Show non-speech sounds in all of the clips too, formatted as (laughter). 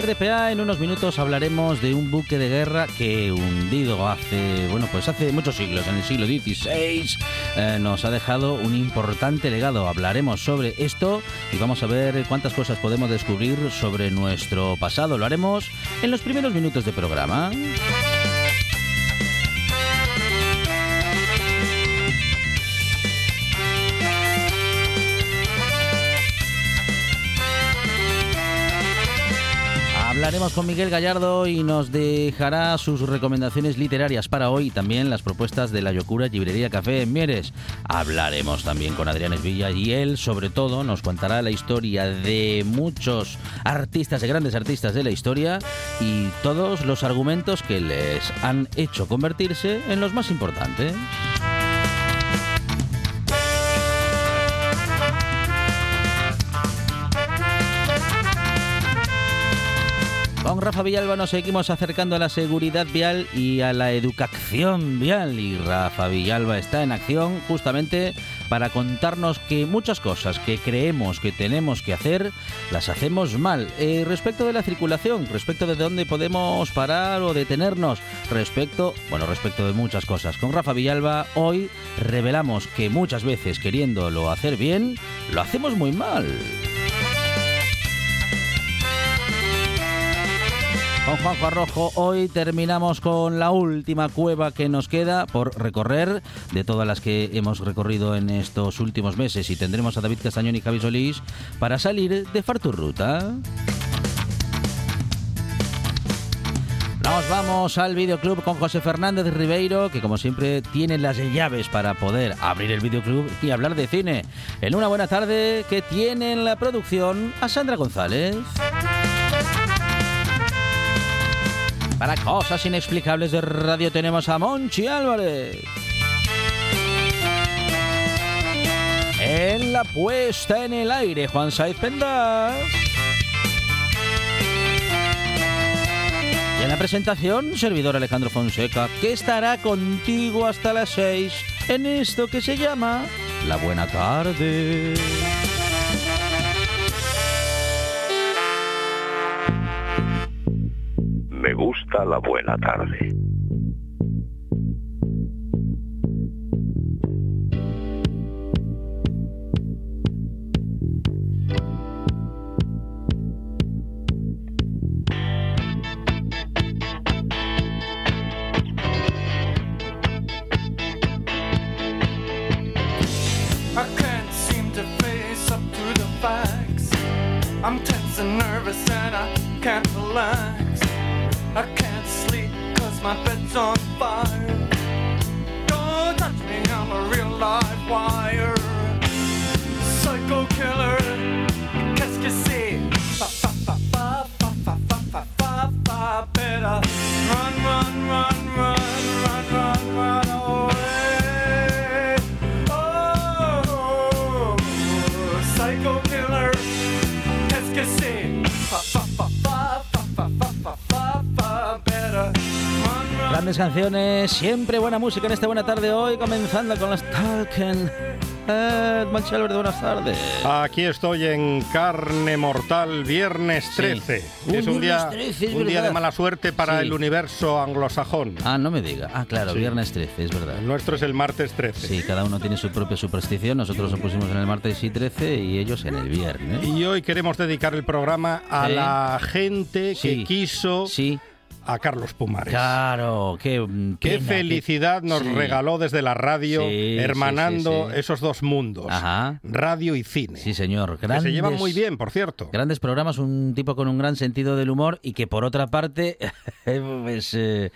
RPA en unos minutos hablaremos de un buque de guerra que hundido hace, bueno, pues hace muchos siglos, en el siglo XVI, eh, nos ha dejado un importante legado. Hablaremos sobre esto y vamos a ver cuántas cosas podemos descubrir sobre nuestro pasado. Lo haremos en los primeros minutos de programa. Hablaremos con Miguel Gallardo y nos dejará sus recomendaciones literarias para hoy y también las propuestas de la Yocura Librería Café en Mieres. Hablaremos también con Adrián Esvilla y él, sobre todo, nos contará la historia de muchos artistas, de grandes artistas de la historia y todos los argumentos que les han hecho convertirse en los más importantes. Rafa Villalba nos seguimos acercando a la seguridad vial y a la educación vial. Y Rafa Villalba está en acción justamente para contarnos que muchas cosas que creemos que tenemos que hacer, las hacemos mal. Eh, respecto de la circulación, respecto de dónde podemos parar o detenernos, respecto, bueno, respecto de muchas cosas. Con Rafa Villalba hoy revelamos que muchas veces queriéndolo hacer bien, lo hacemos muy mal. Con Juanjo Arrojo hoy terminamos con la última cueva que nos queda por recorrer de todas las que hemos recorrido en estos últimos meses y tendremos a David Castañón y Javi Solís para salir de Farturruta. Nos vamos al videoclub con José Fernández Ribeiro, que como siempre tiene las llaves para poder abrir el videoclub y hablar de cine. En una buena tarde que tiene en la producción a Sandra González. Para cosas inexplicables de radio tenemos a Monchi Álvarez. En la puesta en el aire, Juan Saiz Pendas. Y en la presentación, servidor Alejandro Fonseca, que estará contigo hasta las 6 en esto que se llama La Buena Tarde. hasta la buena tarde. I'm tense and nervous and I can't align my bed's on fire. Don't touch me, I'm a real live wire. Psycho killer, qu'est-ce que c'est? Fa fa fa fa fa fa fa fa fa better run, run, run, Grandes canciones, siempre buena música en esta buena tarde hoy, comenzando con los Talken. Monchi Álvarez, buenas tardes. Aquí estoy en carne mortal, viernes 13. Uh, es un día, 13, es un día de mala suerte para Sí. el universo anglosajón. Ah, no me diga. Ah, claro, Sí. viernes 13, es verdad. El nuestro es el martes 13. Sí, cada uno tiene su propia superstición. Nosotros lo pusimos en el martes y 13 y ellos en el viernes. Y hoy queremos dedicar el programa a Sí. la gente que quiso Sí, a Carlos Pumares. claro, qué, mm, Qué pena, felicidad nos sí. regaló desde la radio, Sí, hermanando sí, esos dos mundos, Aja. radio y cine. Sí, señor. que se llevan muy bien, por cierto. Grandes programas, un tipo con un gran sentido del humor y que por otra parte, (laughs) pues, eh,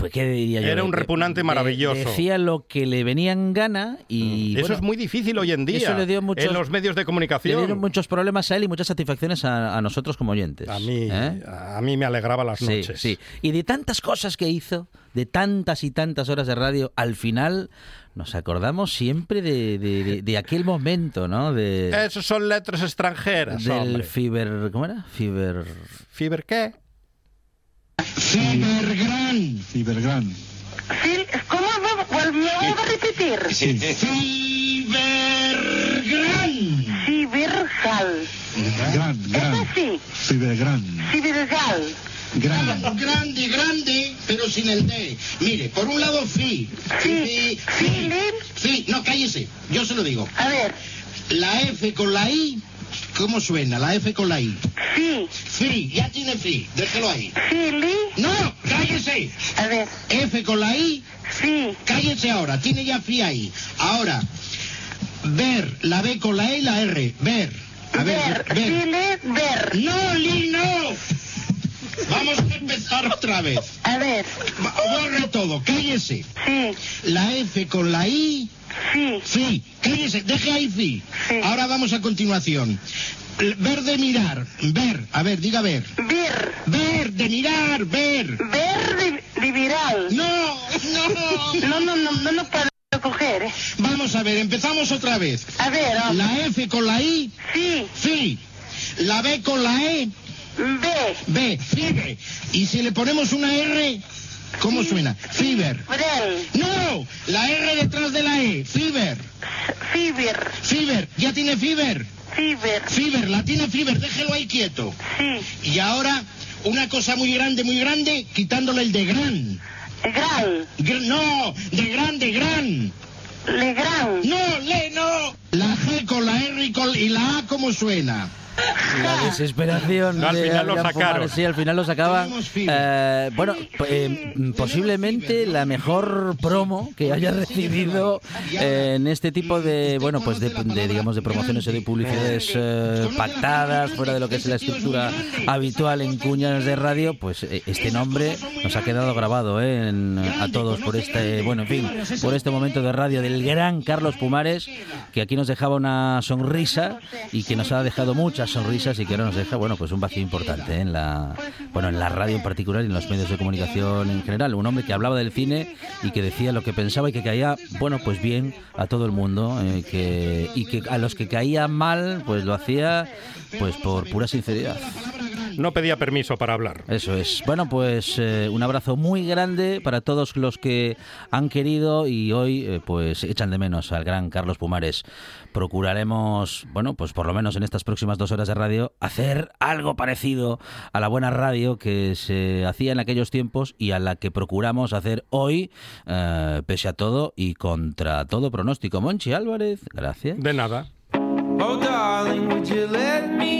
pues qué diría yo. Era un repugnante maravilloso. Decía lo que le venía en gana y Eso bueno, es muy difícil hoy en día eso le dio muchos- en los medios de le comunicación. dieron muchos problemas a él y muchas satisfacciones a, a nosotros como oyentes. A mí, ¿eh? a mí me alegraba las Sí, noches. sí. Y de tantas cosas que hizo, de tantas y tantas horas de radio, al final nos acordamos siempre de, de- de- de aquel momento, ¿no? De, Esos son letras extranjeras, del hombre. Fiber... ¿Cómo era? Fiber... ¿Fiber qué? Fibergran. Sí, ¿Cómo va- vol- me voy a repetir? Sí. Fibergran. Cibergal. Gran, Es gran. así, Fibergran. Cibergal. Gran. Grande, grande, pero sin el D. Mire, por un lado, fi. Sí. Fi, fi. Fi. No, cállese. Yo se lo digo. A ver, La F con la I, ¿cómo suena? La F con la I. sí, Fi. Ya tiene fi. Déjelo ahí. Philly. No, cállese. A ver, F con la I, sí, Cállese ahora, tiene ya fi ahí. Ahora, ver, la B con la E y la R. Ver. A ver, ver, ver. Philip, ver. No, Lee, no. Vamos a empezar otra vez. A ver, Borre todo, cállese. sí, La F con la I, sí, fi. Cállese, deje ahí fi. Sí. Ahora vamos a continuación. Ver de mirar, ver. A ver, diga ver. ver, Ver, de mirar, ver. ver de, de viral. No, no. No, no, no, no lo puedo coger. ¿eh? Vamos a ver, empezamos otra vez. A ver, oh, La F con la I, sí, fi. La B con la E, B, B, fibe. Y si le ponemos una R, ¿cómo suena? Fiber. No, la R detrás de la E, fiber. Fiber, Fiber, ya tiene fiber. Fiber, Fiber, la tiene fiber, déjelo ahí quieto. sí, Y ahora, una cosa muy grande, muy grande, quitándole el de gran. Gral, Gr- no, de grande, gran. Legrand, No, le, no. La G con la R y, con, y la A, ¿cómo suena? La desesperación. No, al de final lo sacaron. Pumares, Sí, al final lo sacaban. Eh, bueno, eh, posiblemente la mejor promo que haya recibido eh, en este tipo de, bueno, pues de, de, digamos, de promociones o de publicidades eh, pactadas, fuera de lo que es la estructura habitual en cuñas de radio, pues eh, este nombre nos ha quedado grabado eh, en- a todos por este, bueno, en fin, por este momento de radio del gran Carlos Pumares, que aquí nos dejaba una sonrisa y que nos ha dejado sonrisas y que ahora nos deja, bueno, pues un vacío importante ¿eh? en la, bueno, en la radio en particular y en los medios de comunicación en general. Un hombre que hablaba del cine y que decía lo que pensaba y que caía, bueno, pues bien a todo el mundo eh, que, y que a los que caía mal, pues lo hacía, pues por pura sinceridad. No pedía permiso para hablar. Eso es. Bueno, pues eh, un abrazo muy grande para todos los que han querido y hoy eh, pues echan de menos al gran Carlos Pumares. Procuraremos, bueno, pues por lo menos en estas próximas dos horas de radio, hacer algo parecido a la buena radio que se hacía en aquellos tiempos y a la que procuramos hacer hoy, eh, pese a todo y contra todo pronóstico. Monchi Álvarez, gracias. De nada. Oh, darling, would you let me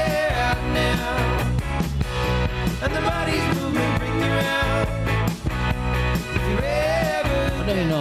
and the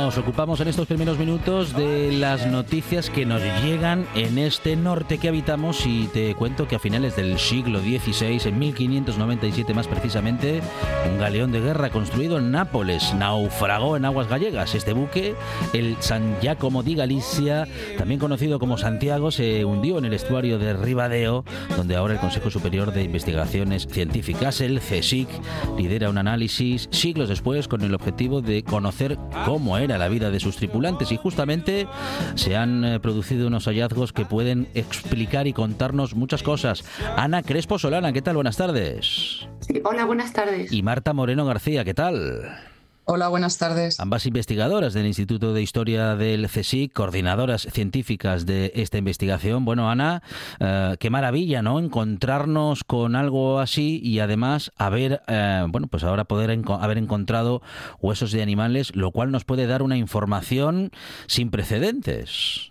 nos ocupamos en estos primeros minutos de las noticias que nos llegan en este norte que habitamos y te cuento que a finales del siglo XVI, en 1597 más precisamente, un galeón de guerra construido en Nápoles naufragó en aguas gallegas. Este buque, el San Giacomo di Galicia, también conocido como Santiago, se hundió en el estuario de Ribadeo, donde ahora el Consejo Superior de Investigaciones Científicas, el CSIC, lidera un análisis siglos después con el objetivo de conocer cómo era la vida de sus tripulantes y justamente se han eh, producido unos hallazgos que pueden explicar y contarnos muchas cosas. Ana Crespo Solana, ¿qué tal? Buenas tardes. hola, buenas tardes. Y Marta Moreno García, ¿qué tal? Hola, buenas tardes. Ambas investigadoras del Instituto de Historia del CSIC, coordinadoras científicas de esta investigación. Bueno, Ana, eh, qué maravilla, ¿no? Encontrarnos con algo así y además haber, eh, bueno, pues ahora poder haber encontrado huesos de animales, lo cual nos puede dar una información sin precedentes.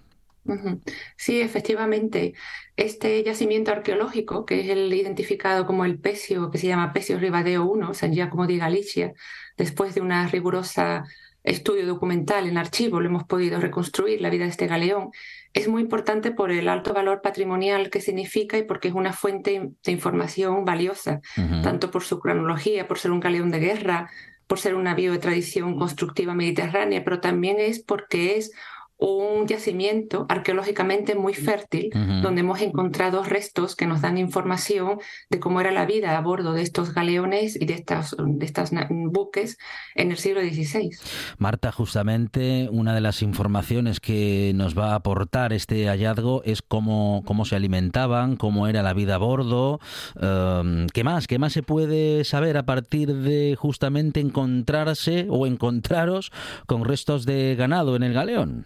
Sí, efectivamente. Este yacimiento arqueológico, que es el identificado como el Pesio, que se llama Pesio Ribadeo I, San Giacomo di Galicia, después de una rigurosa estudio documental en archivo, lo hemos podido reconstruir la vida de este galeón, es muy importante por el alto valor patrimonial que significa y porque es una fuente de información valiosa, tanto por su cronología, por ser un galeón de guerra, por ser un navío de tradición constructiva mediterránea, pero también es porque es un yacimiento arqueológicamente muy fértil, donde hemos encontrado restos que nos dan información de cómo era la vida a bordo de estos galeones y de estas, de estas buques en el siglo XVI. Marta, justamente una de las informaciones que nos va a aportar este hallazgo es cómo, cómo se alimentaban, cómo era la vida a bordo. Em, ¿Qué más? ¿Qué más se puede saber a partir de justamente encontrarse o encontraros con restos de ganado en el galeón?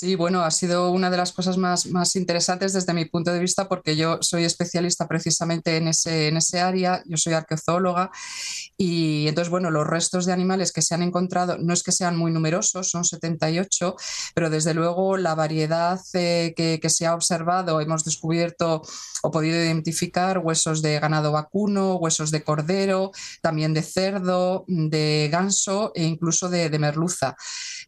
Sí, bueno, ha sido una de las cosas más, más, interesantes desde mi punto de vista porque yo soy especialista precisamente en ese, en ese área, yo soy arqueozoóloga y entonces, bueno, los restos de animales que se han encontrado no es que sean muy numerosos, son 78, pero desde luego la variedad eh, que, que, se ha observado, hemos descubierto o podido identificar huesos de ganado vacuno, huesos de cordero, también de cerdo, de ganso e incluso de, de merluza.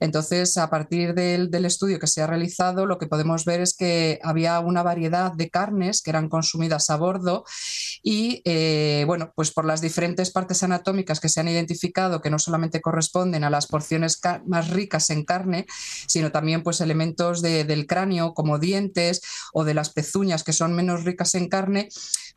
Entonces, a partir del, del estudio que se ha realizado, lo que podemos ver es que había una variedad de carnes que eran consumidas a bordo y, eh, bueno, pues por las diferentes partes anatómicas que se han identificado, que no solamente corresponden a las porciones más ricas en carne, sino también pues elementos del cráneo como dientes o de las pezuñas que son menos ricas en carne,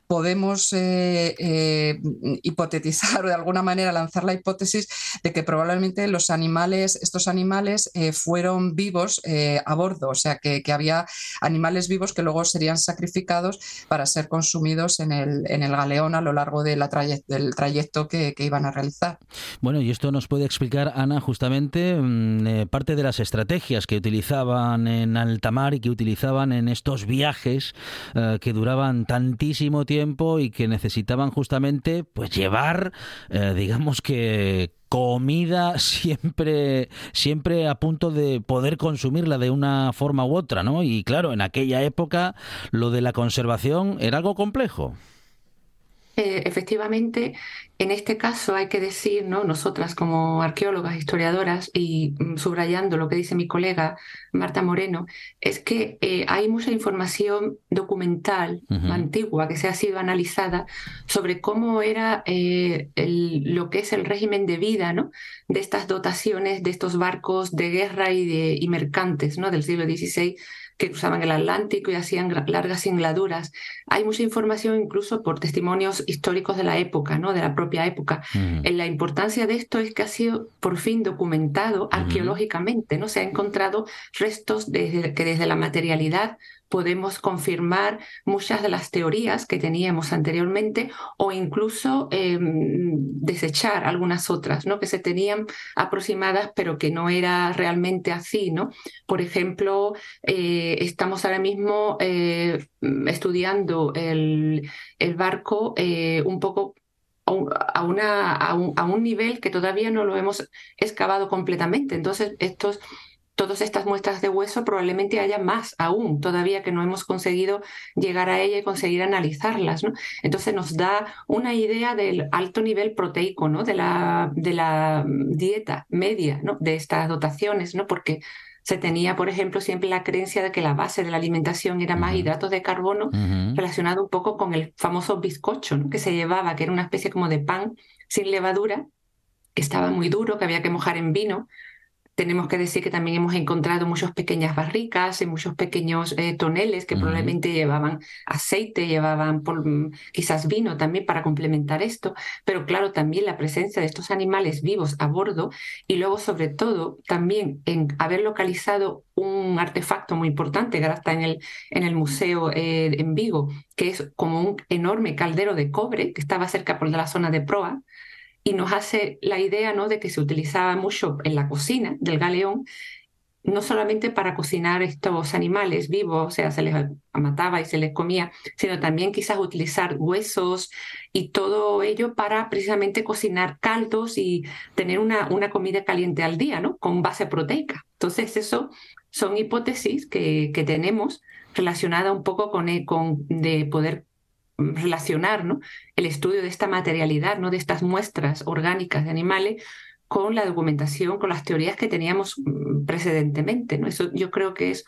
podemos eh, eh, hipotetizar o de alguna manera lanzar la hipótesis de que probablemente los animales, estos animales fueron vivos a bordo, o sea que, había animales vivos que luego serían sacrificados para ser consumidos en el, en el galeón a lo largo de la del trayecto que, iban a realizar. Bueno, y esto nos puede explicar, Ana, justamente mm, eh, parte de las estrategias que utilizaban en alta mar y que utilizaban en estos viajes eh, que duraban tantísimo tiempo y que necesitaban justamente pues llevar, eh, digamos que comida (laughs) siempre, siempre a punto de poder consumirla de una forma u otra, ¿no? Y claro, en aquella época lo de la conservación era algo complejo. Eh, efectivamente, en este caso hay que decir, ¿no? nosotras como arqueólogas, historiadoras, y mm, subrayando lo que dice mi colega Marta Moreno, es que eh, hay mucha información documental antigua que se ha sido analizada sobre cómo era eh, lo que es el régimen de vida ¿no? de estas dotaciones, de estos barcos de guerra y, de, y mercantes ¿no? del siglo XVI que cruzaban el Atlántico y hacían largas singladuras. Hay mucha información incluso por testimonios históricos de la época, ¿no? de la propia época. En la importancia de esto es que ha sido por fin documentado arqueológicamente, ¿no? Se ha encontrado restos desde, que desde la materialidad podemos confirmar muchas de las teorías que teníamos anteriormente o incluso em, desechar algunas otras, ¿no? Que se tenían aproximadas pero que no era realmente así, ¿no? Por ejemplo, eh, estamos ahora mismo eh, estudiando el, barco eh, un poco a, un, a un nivel que todavía no lo hemos excavado completamente. Entonces, estos todas estas muestras de hueso probablemente haya más aún todavía que no hemos conseguido llegar a ella y conseguir analizarlas. ¿no? Entonces nos da una idea del alto nivel proteico, ¿no? de, la, de la dieta media ¿no? de estas dotaciones, ¿no? porque se tenía, por ejemplo, siempre la creencia de que la base de la alimentación era más hidratos de carbono, relacionado un poco con el famoso bizcocho ¿no? que se llevaba, que era una especie como de pan sin levadura, que estaba muy duro, que había que mojar en vino, tenemos que decir que también hemos encontrado muchas pequeñas barricas y muchos pequeños eh, toneles que probablemente llevaban aceite, llevaban quizás vino también para complementar esto, pero claro, también la presencia de estos animales vivos a bordo y luego sobre todo también en haber localizado un artefacto muy importante que ahora está en el, en el museo eh, en Vigo, que es como un enorme caldero de cobre que estaba cerca por la zona de proa, y nos hace la idea ¿no? de que se utilizaba mucho en la cocina del galeón, no solamente para cocinar estos animales vivos, o sea, se les mataba y se les comía, sino también quizás utilizar huesos y todo ello para precisamente cocinar caldos y tener una, una comida caliente al día, ¿no? Con base proteica. Entonces, eso son hipótesis que, que tenemos relacionadas un poco con, con de poder relacionar ¿no? el estudio de esta materialidad, ¿no? de estas muestras orgánicas de animales, con la documentación, con las teorías que teníamos mm, precedentemente. ¿no? Eso yo creo que es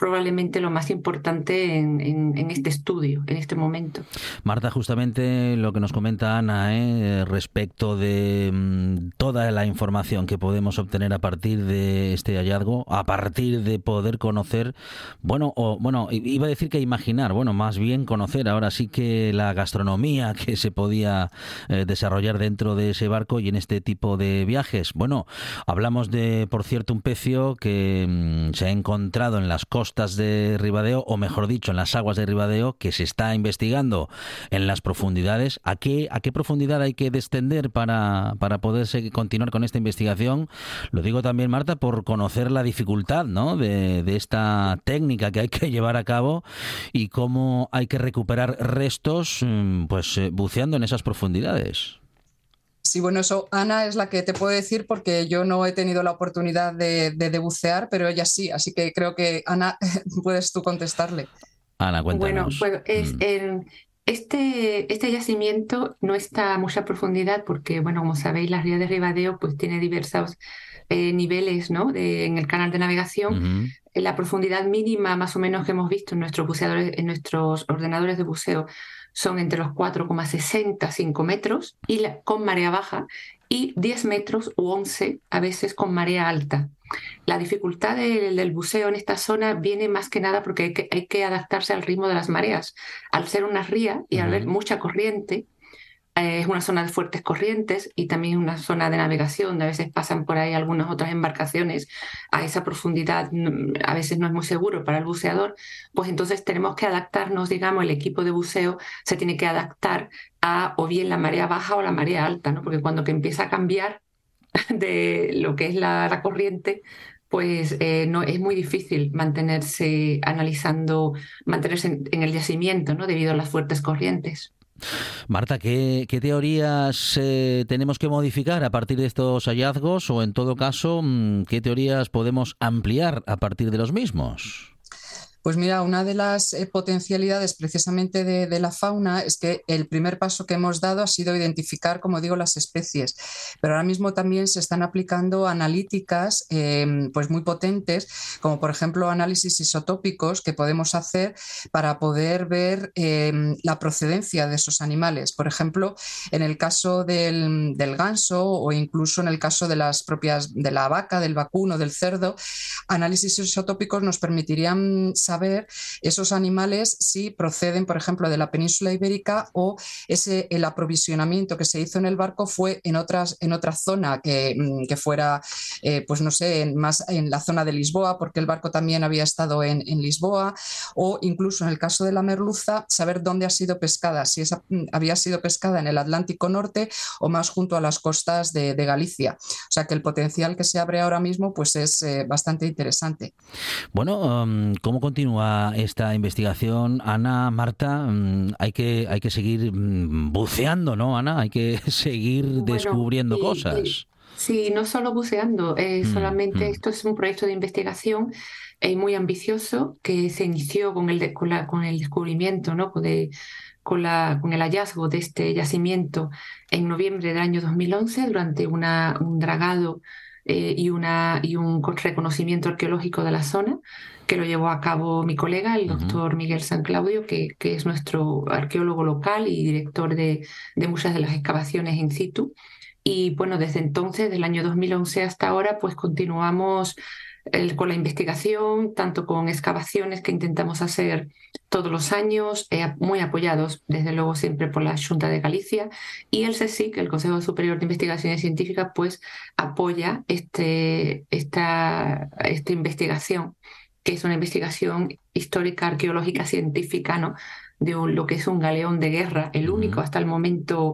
probablemente lo más importante en, este estudio, en este momento. Marta, justamente lo que nos comenta Ana ¿eh? respecto de mm, toda la información que podemos obtener a partir de este hallazgo, a partir de poder conocer, bueno, o bueno, iba a decir que imaginar, bueno, más bien conocer ahora sí que la gastronomía (laughs) que se podía eh, desarrollar dentro de ese barco y en este tipo de viajes. Bueno, hablamos de, por cierto, un pecio que mm, se ha encontrado en las costas de Ribadeo, o mejor dicho, en las aguas de Ribadeo, que se está investigando en las profundidades. ¿A qué, a qué profundidad hay que descender para, para poder continuar con esta investigación? Lo digo también, Marta, por conocer la dificultad ¿no? de, de esta técnica que hay que llevar a cabo y cómo hay que recuperar restos mm, pues eh, buceando en esas profundidades. Sí, bueno, eso Ana es la que te puedo decir porque yo no he tenido la oportunidad de, de, bucear, pero ella sí, así que creo que Ana, (laughs) puedes tú contestarle. Ana, cuéntanos. Bueno, es, mm. este, este yacimiento no está a mucha profundidad porque, bueno, como sabéis, la ría de Ribadeo pues, tiene diversos eh, niveles ¿no? de, en el canal de navegación. La profundidad mínima más o menos que hemos visto en nuestros buceadores, en nuestros ordenadores de buceo son entre los 4,60, 5 metros y con marea baja y 10 metros u 11 a veces con marea alta. La dificultad del, buceo en esta zona viene más que nada porque hay que, adaptarse al ritmo de las mareas. Al ser una ría y al haber mucha corriente, es una zona de fuertes corrientes y también una zona de navegación, donde a veces pasan por ahí algunas otras embarcaciones a esa profundidad, a veces no es muy seguro para el buceador, pues entonces tenemos que adaptarnos, digamos, el equipo de buceo se tiene que adaptar a o bien la marea baja o la marea alta, ¿no? porque cuando que empieza a cambiar (laughs) de lo que es la, corriente, pues eh, no, es muy difícil mantenerse analizando, mantenerse en, el yacimiento, ¿no? debido a las fuertes corrientes. Marta, ¿qué, teorías eh, tenemos que modificar a partir de estos hallazgos o en todo caso, mm, qué teorías podemos ampliar a partir de los mismos? Pues mira, una de las eh, potencialidades precisamente de, la fauna es que el primer paso que hemos dado ha sido identificar, como digo, las especies, pero ahora mismo también se están aplicando analíticas em, pues muy potentes, como por ejemplo análisis isotópicos que podemos hacer para poder ver em, la procedencia de esos animales. Por ejemplo, en el caso del, del, ganso o incluso en el caso de las propias de la vaca, del vacuno, del cerdo, análisis isotópicos nos permitirían esos animales si proceden, por ejemplo, de la península ibérica o ese, el aprovisionamiento que se hizo en el barco fue en, otras, en otra zona que, mm, que fuera, eh, pues no sé, en, más en la zona de Lisboa, porque el barco también había estado en, en, Lisboa, o incluso en el caso de la merluza, saber dónde ha sido pescada, si esa, mm, había sido pescada en el Atlántico Norte o más junto a las costas de, de Galicia. O sea que el potencial que se abre ahora mismo pues es eh, bastante interesante. Bueno, um, ¿cómo continúa? Continúa esta investigación, Ana, Marta, mm, hay que, hay que seguir mm, buceando, ¿no, Ana? Hay que (laughs) seguir descubriendo cosas. Sí, no solo buceando, eh, Mm, solamente mm. esto es un proyecto de investigación eh, muy ambicioso que se inició con el, con la- con el descubrimiento, ¿no? Con, de- con la- con el hallazgo de este yacimiento en noviembre del año 2011 durante una, un dragado eh, y, una, y un co- reconocimiento arqueológico de la zona que lo llevó a cabo mi colega, el doctor Miguel San Claudio, que, que es nuestro arqueólogo local y director de, de muchas de las excavaciones in situ. Y bueno, desde entonces, del año 2011 hasta ahora, pues continuamos el- con la investigación, tanto con excavaciones que intentamos hacer todos los años, eh, muy apoyados, desde luego, siempre por la Junta de Galicia, y el CSIC, el Consejo Superior de Investigaciones Científicas, pues apoya este, esta, esta investigación, que es una investigación histórica, arqueológica, científica, ¿no? de un- lo que es un galeón de guerra, el único hasta el momento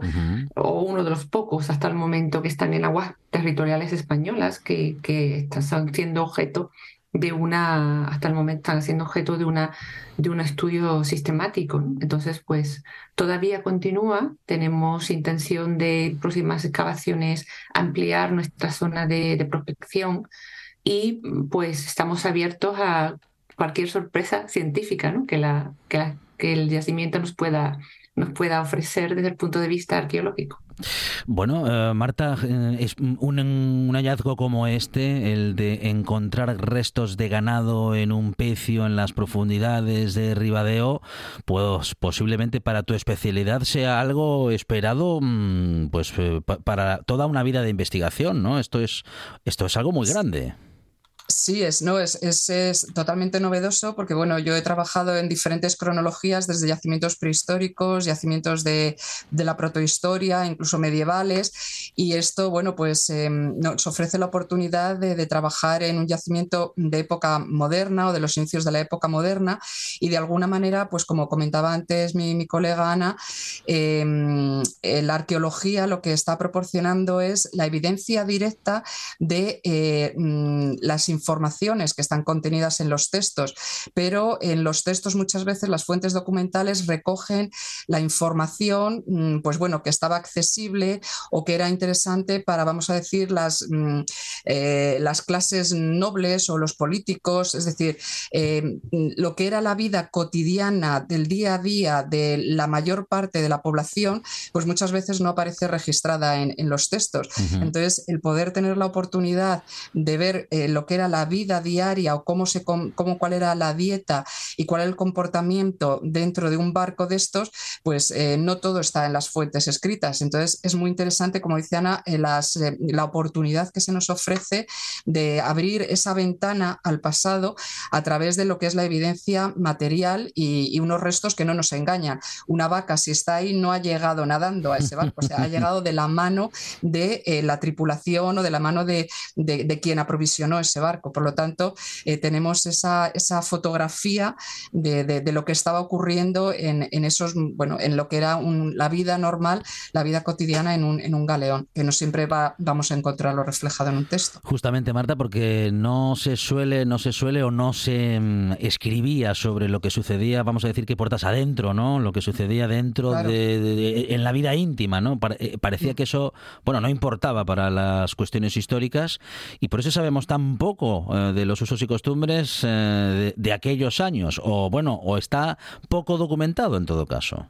o uno de los pocos hasta el momento que están en aguas territoriales españolas que, que están siendo objeto de una, hasta el momento están siendo objeto de una, de un estudio sistemático. ¿no? Entonces, pues todavía continúa, tenemos intención de próximas excavaciones ampliar nuestra zona de, de prospección y pues estamos abiertos a cualquier sorpresa científica ¿no? que, la, que, la- que el yacimiento nos pueda, nos pueda ofrecer desde el punto de vista arqueológico. Bueno, eh, Marta, eh, es un, un hallazgo como este, el de encontrar restos de ganado en un pecio en las profundidades de Ribadeo, pues posiblemente para tu especialidad sea algo esperado, mm, pues eh, pa- para toda una vida de investigación, ¿no? Esto es esto es algo muy grande. Sí, es, no, es, es, es totalmente novedoso porque bueno, yo he trabajado en diferentes cronologías, desde yacimientos prehistóricos, yacimientos de, de la protohistoria, incluso medievales, y esto, bueno, pues eh, nos ofrece la oportunidad de, trabajar en un yacimiento de época moderna o de los inicios de la época moderna, y de alguna manera, pues como comentaba antes mi, mi colega Ana, eh, eh, la arqueología lo que está proporcionando es la evidencia directa de eh, mm, las informaciones que están contenidas en los textos, pero en los textos muchas veces las fuentes documentales recogen la información, mm, pues bueno, que estaba accesible o que era interesante para, vamos a decir, las, mm, eh, las clases nobles o los políticos, es decir, eh, lo que era la vida cotidiana del día a día de la mayor parte de la población, pues muchas veces no aparece registrada en, en los textos. Entonces, el poder tener la oportunidad de ver eh, lo que era la vida diaria o cómo se cómo, cuál era la dieta y cuál era el comportamiento dentro de un barco de estos, pues eh, no todo está en las fuentes escritas. Entonces, es muy interesante, como dice Ana, eh, eh, la oportunidad que se nos ofrece de abrir esa ventana al pasado a través de lo que es la evidencia material y, unos restos que no nos engañan. Una vaca, si está ahí, no ha llegado nadando a ese barco, ha llegado de la mano de eh, la tripulación o de la mano de, de- de quien aprovisionó ese barco. Por lo tanto, eh, tenemos esa, esa fotografía de, de- de lo que estaba ocurriendo en, en esos, bueno, en lo que era un- la vida normal, la vida cotidiana en un, en un galeón, que no siempre va- vamos a encontrarlo reflejado en un texto. Justamente, Marta, porque no se suele, no se suele o no se mm, escribía sobre lo que sucedía, vamos a decir que puertas adentro, ¿no? Lo que sucedía dentro Claro. de, de- en la vida íntima, ¿no? Eh, parecía que eso, bueno, no importaba para las cuestiones históricas y por eso sabemos tan poco eh, de los usos y costumbres eh, de, de aquellos años, o bueno, o está poco documentado en todo caso.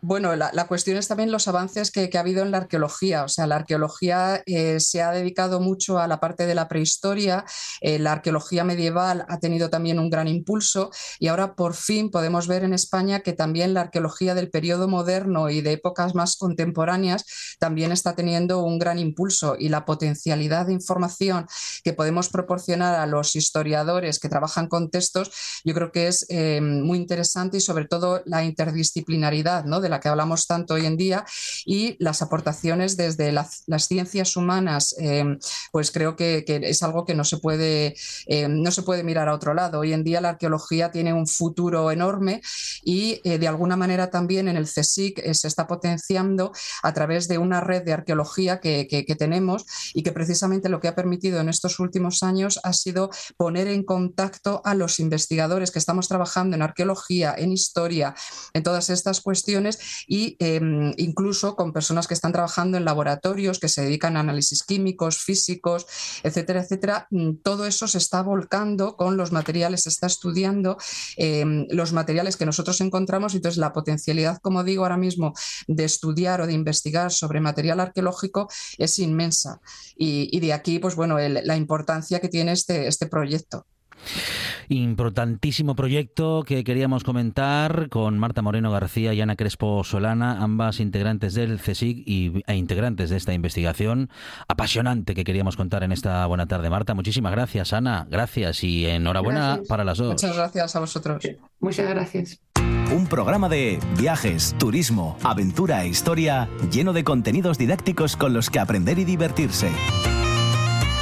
Bueno, la, cuestión es también los avances que, que ha habido en la arqueología. O sea, la arqueología eh, se ha dedicado mucho a la parte de la prehistoria, eh, la arqueología medieval ha tenido también un gran impulso y ahora por fin podemos ver en España que también la arqueología del periodo moderno y de épocas más contemporáneas también está teniendo un gran impulso y la potencialidad de información que podemos proporcionar a los historiadores que trabajan con textos, yo creo que es eh, muy interesante y sobre todo la interdisciplinaridad ¿no? de la que hablamos tanto hoy en día y las aportaciones desde las, ciencias humanas, eh, pues creo que, es algo que no se, puede, eh, no se puede mirar a otro lado. Hoy en día la arqueología tiene un futuro enorme y eh, de alguna manera también en el CSIC se está potenciando a través de una red de arqueología que, que- que tenemos y que precisamente lo que ha permitido en estos últimos años ha sido poner en contacto a los investigadores que estamos trabajando en arqueología, en historia, en todas estas cuestiones y em, incluso con personas que están trabajando en laboratorios, que se dedican a análisis químicos, físicos, etcétera, etcétera. Mm, todo eso se está volcando con los materiales, se está estudiando em, los materiales que nosotros encontramos y entonces la potencialidad, como digo ahora mismo, de estudiar o de investigar sobre material arqueológico es inmensa. Y, de aquí, pues bueno, la importancia que tiene este, este proyecto. Importantísimo proyecto que queríamos comentar con Marta Moreno García y Ana Crespo Solana, ambas integrantes del CSIC y, e integrantes de esta investigación apasionante que queríamos contar en esta buena tarde. Marta, muchísimas gracias. Ana, gracias y enhorabuena para las dos. Muchas gracias a vosotros. Muchas gracias. Un programa de viajes, turismo, aventura e historia lleno de contenidos didácticos con los que aprender y divertirse.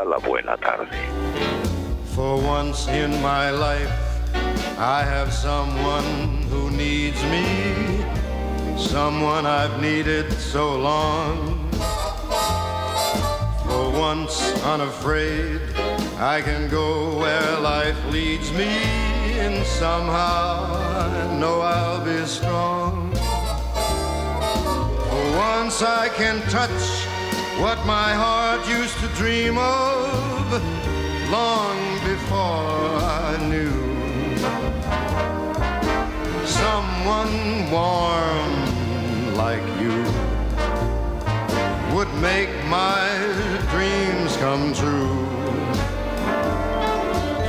La buena tarde. For once in my life, I have someone who needs me, someone I've needed so long. For once unafraid, I can go where life leads me, and somehow I know I'll be strong. For once I can touch what my heart used to dream of long before I knew someone warm like you would make my dreams come true.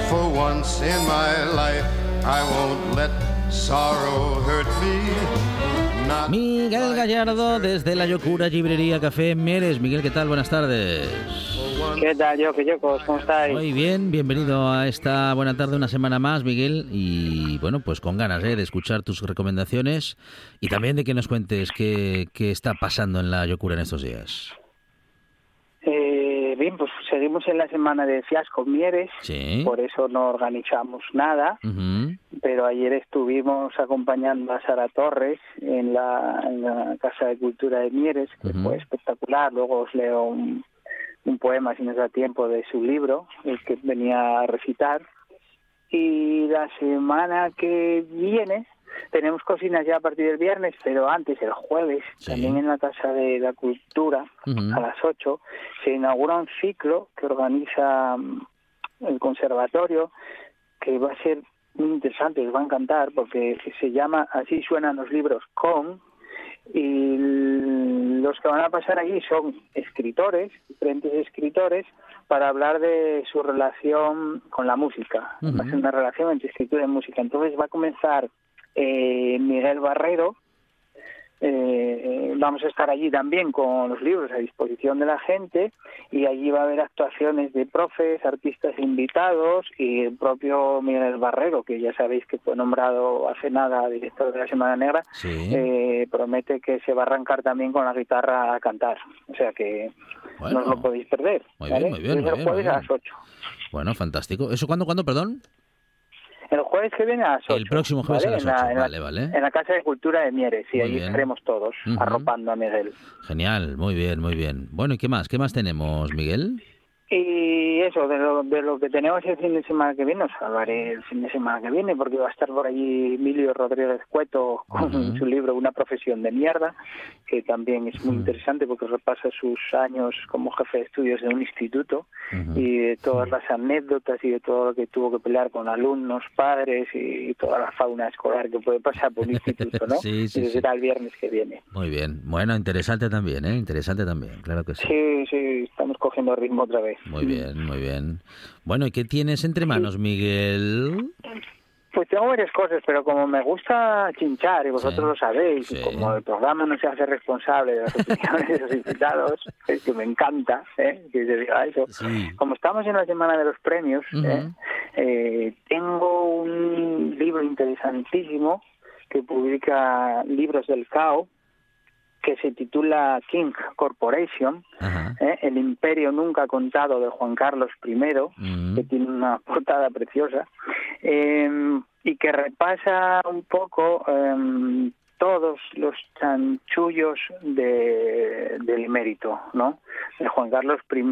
For once in my life, I won't let sorrow hurt me. Miguel Gallardo desde la Yocura Librería Café Mieres. Miguel, ¿qué tal? Buenas tardes. ¿Qué tal, yo, que ¿Cómo estáis? Muy bien, bienvenido a esta buena tarde, una semana más, Miguel. Y bueno, pues con ganas ¿eh? de escuchar tus recomendaciones y también de que nos cuentes qué, qué está pasando en la Yocura en estos días. Bien, pues seguimos en la semana de Fiasco Mieres, por eso no organizamos nada, pero ayer estuvimos acompañando a Sara Torres en la, Casa de Cultura de Mieres, que fue espectacular. Luego os leo un, un, poema, si nos da tiempo, de su libro, el que venía a recitar. Y la semana que viene tenemos cocinas ya a partir del viernes, pero antes, el jueves, también en la Casa de la Cultura, a las 8, se inaugura un ciclo que organiza mm, el conservatorio, que va a ser muy interesante, les va a encantar, porque se llama Así suenan los libros con, y los que van a pasar allí son escritores, diferentes escritores, para hablar de su relación con la música. Va a ser una relación entre escritura y música. Entonces va a comenzar eh, Miguel Barrero. Eh, vamos a estar allí también con los libros a disposición de la gente y allí va a haber actuaciones de profes, artistas invitados y el propio Miguel Barrero, que ya sabéis que fue nombrado hace nada director de la Semana Negra, eh, promete que se va a arrancar también con la guitarra a cantar. O sea que no os lo podéis perder. Muy bien, muy bien. el jueves a las 8. Bueno, fantástico. ¿Eso cuándo, cuándo, perdón? El jueves que viene a las 8. El próximo jueves a las 8, en la, vale, vale. En la Casa de Cultura de Mieres, y allí estaremos todos arropando a Miguel. Genial, muy bien, muy bien. Bueno, ¿y qué más? ¿Qué más tenemos, Miguel? Y eso, de lo, de lo que tenemos el fin de semana que viene, os hablaré el fin de semana que viene, porque va a estar por allí Emilio Rodríguez Cueto con su libro Una profesión de mierda, que también es muy interesante porque repasa sus años como jefe de estudios de un instituto y de todas las anécdotas y de todo lo que tuvo que pelear con alumnos, padres y, toda la fauna escolar que puede pasar por un (laughs) instituto, ¿no? sí, sí, y será el viernes que viene. Muy bien. Bueno, interesante también, ¿eh? Interesante también, claro que sí. Sí, sí, estamos cogiendo ritmo otra vez. Muy bien, muy bien. Bueno, ¿y qué tienes entre manos, Miguel? Pues tengo varias cosas, pero como me gusta chinchar, y vosotros lo sabéis, y como el programa no se hace responsable de las opiniones de los (laughs) invitados, es que me encanta ¿eh? que se diga eso. Como estamos en la semana de los premios, ¿eh? Eh, tengo un libro interesantísimo que publica Libros del Cao, que se titula King Corporation, ¿eh? el imperio nunca contado de Juan Carlos I, que tiene una (laughs) portada preciosa, em, y que repasa un poco em, todos los chanchullos de, del mérito, ¿no? De Juan Carlos I.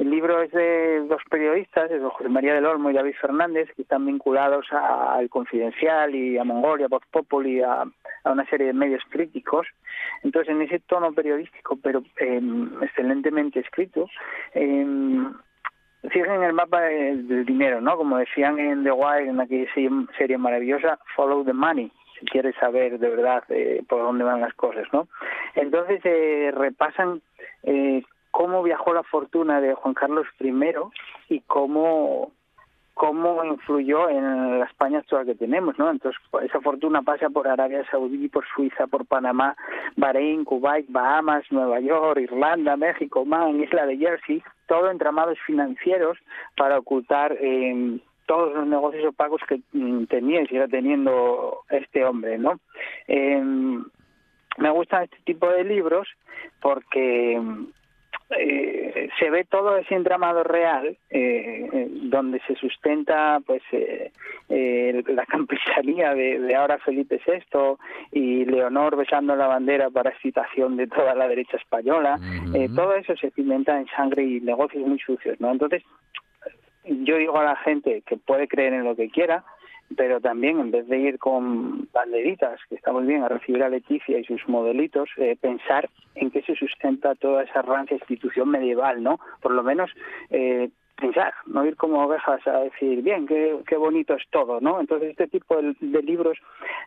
El libro es de dos periodistas, de José María del Olmo y David Fernández, que están vinculados al Confidencial y a Mongolia, Voz Populi, a, a una serie de medios críticos. Entonces, en ese tono periodístico, pero em, excelentemente escrito, eh, el mapa del dinero, ¿no? Como decían en The Wire, en aquella serie maravillosa, Follow the Money si quieres saber de verdad eh, por dónde van las cosas, ¿no? Entonces eh, repasan eh, cómo viajó la fortuna de Juan Carlos I y cómo cómo influyó en la España actual que tenemos, ¿no? Entonces, esa fortuna pasa por Arabia Saudí, por Suiza, por Panamá, Bahrein, Kuwait, Bahamas, Nueva York, Irlanda, México, Man, Isla de Jersey, todo entramados financieros para ocultar eh, todos los negocios opacos que mm, tenía y sigue teniendo este hombre, ¿no? Eh, me gustan este tipo de libros porque eh, se ve todo ese entramado real eh, donde se sustenta pues eh, eh, la (laughs) campisanía de, ahora Felipe VI y Leonor besando la bandera para excitación de toda la derecha española. Eh, todo eso se cimenta en sangre y negocios muy sucios no entonces yo digo a la gente que puede creer en lo que quiera pero también en vez de ir con banderitas, que está muy bien, a recibir a Leticia y sus modelitos, eh, pensar en qué se sustenta toda esa rancia institución medieval, ¿no? Por lo menos eh, pensar, no ir como ovejas a decir, bien, qué, qué bonito es todo, ¿no? Entonces este tipo de, libros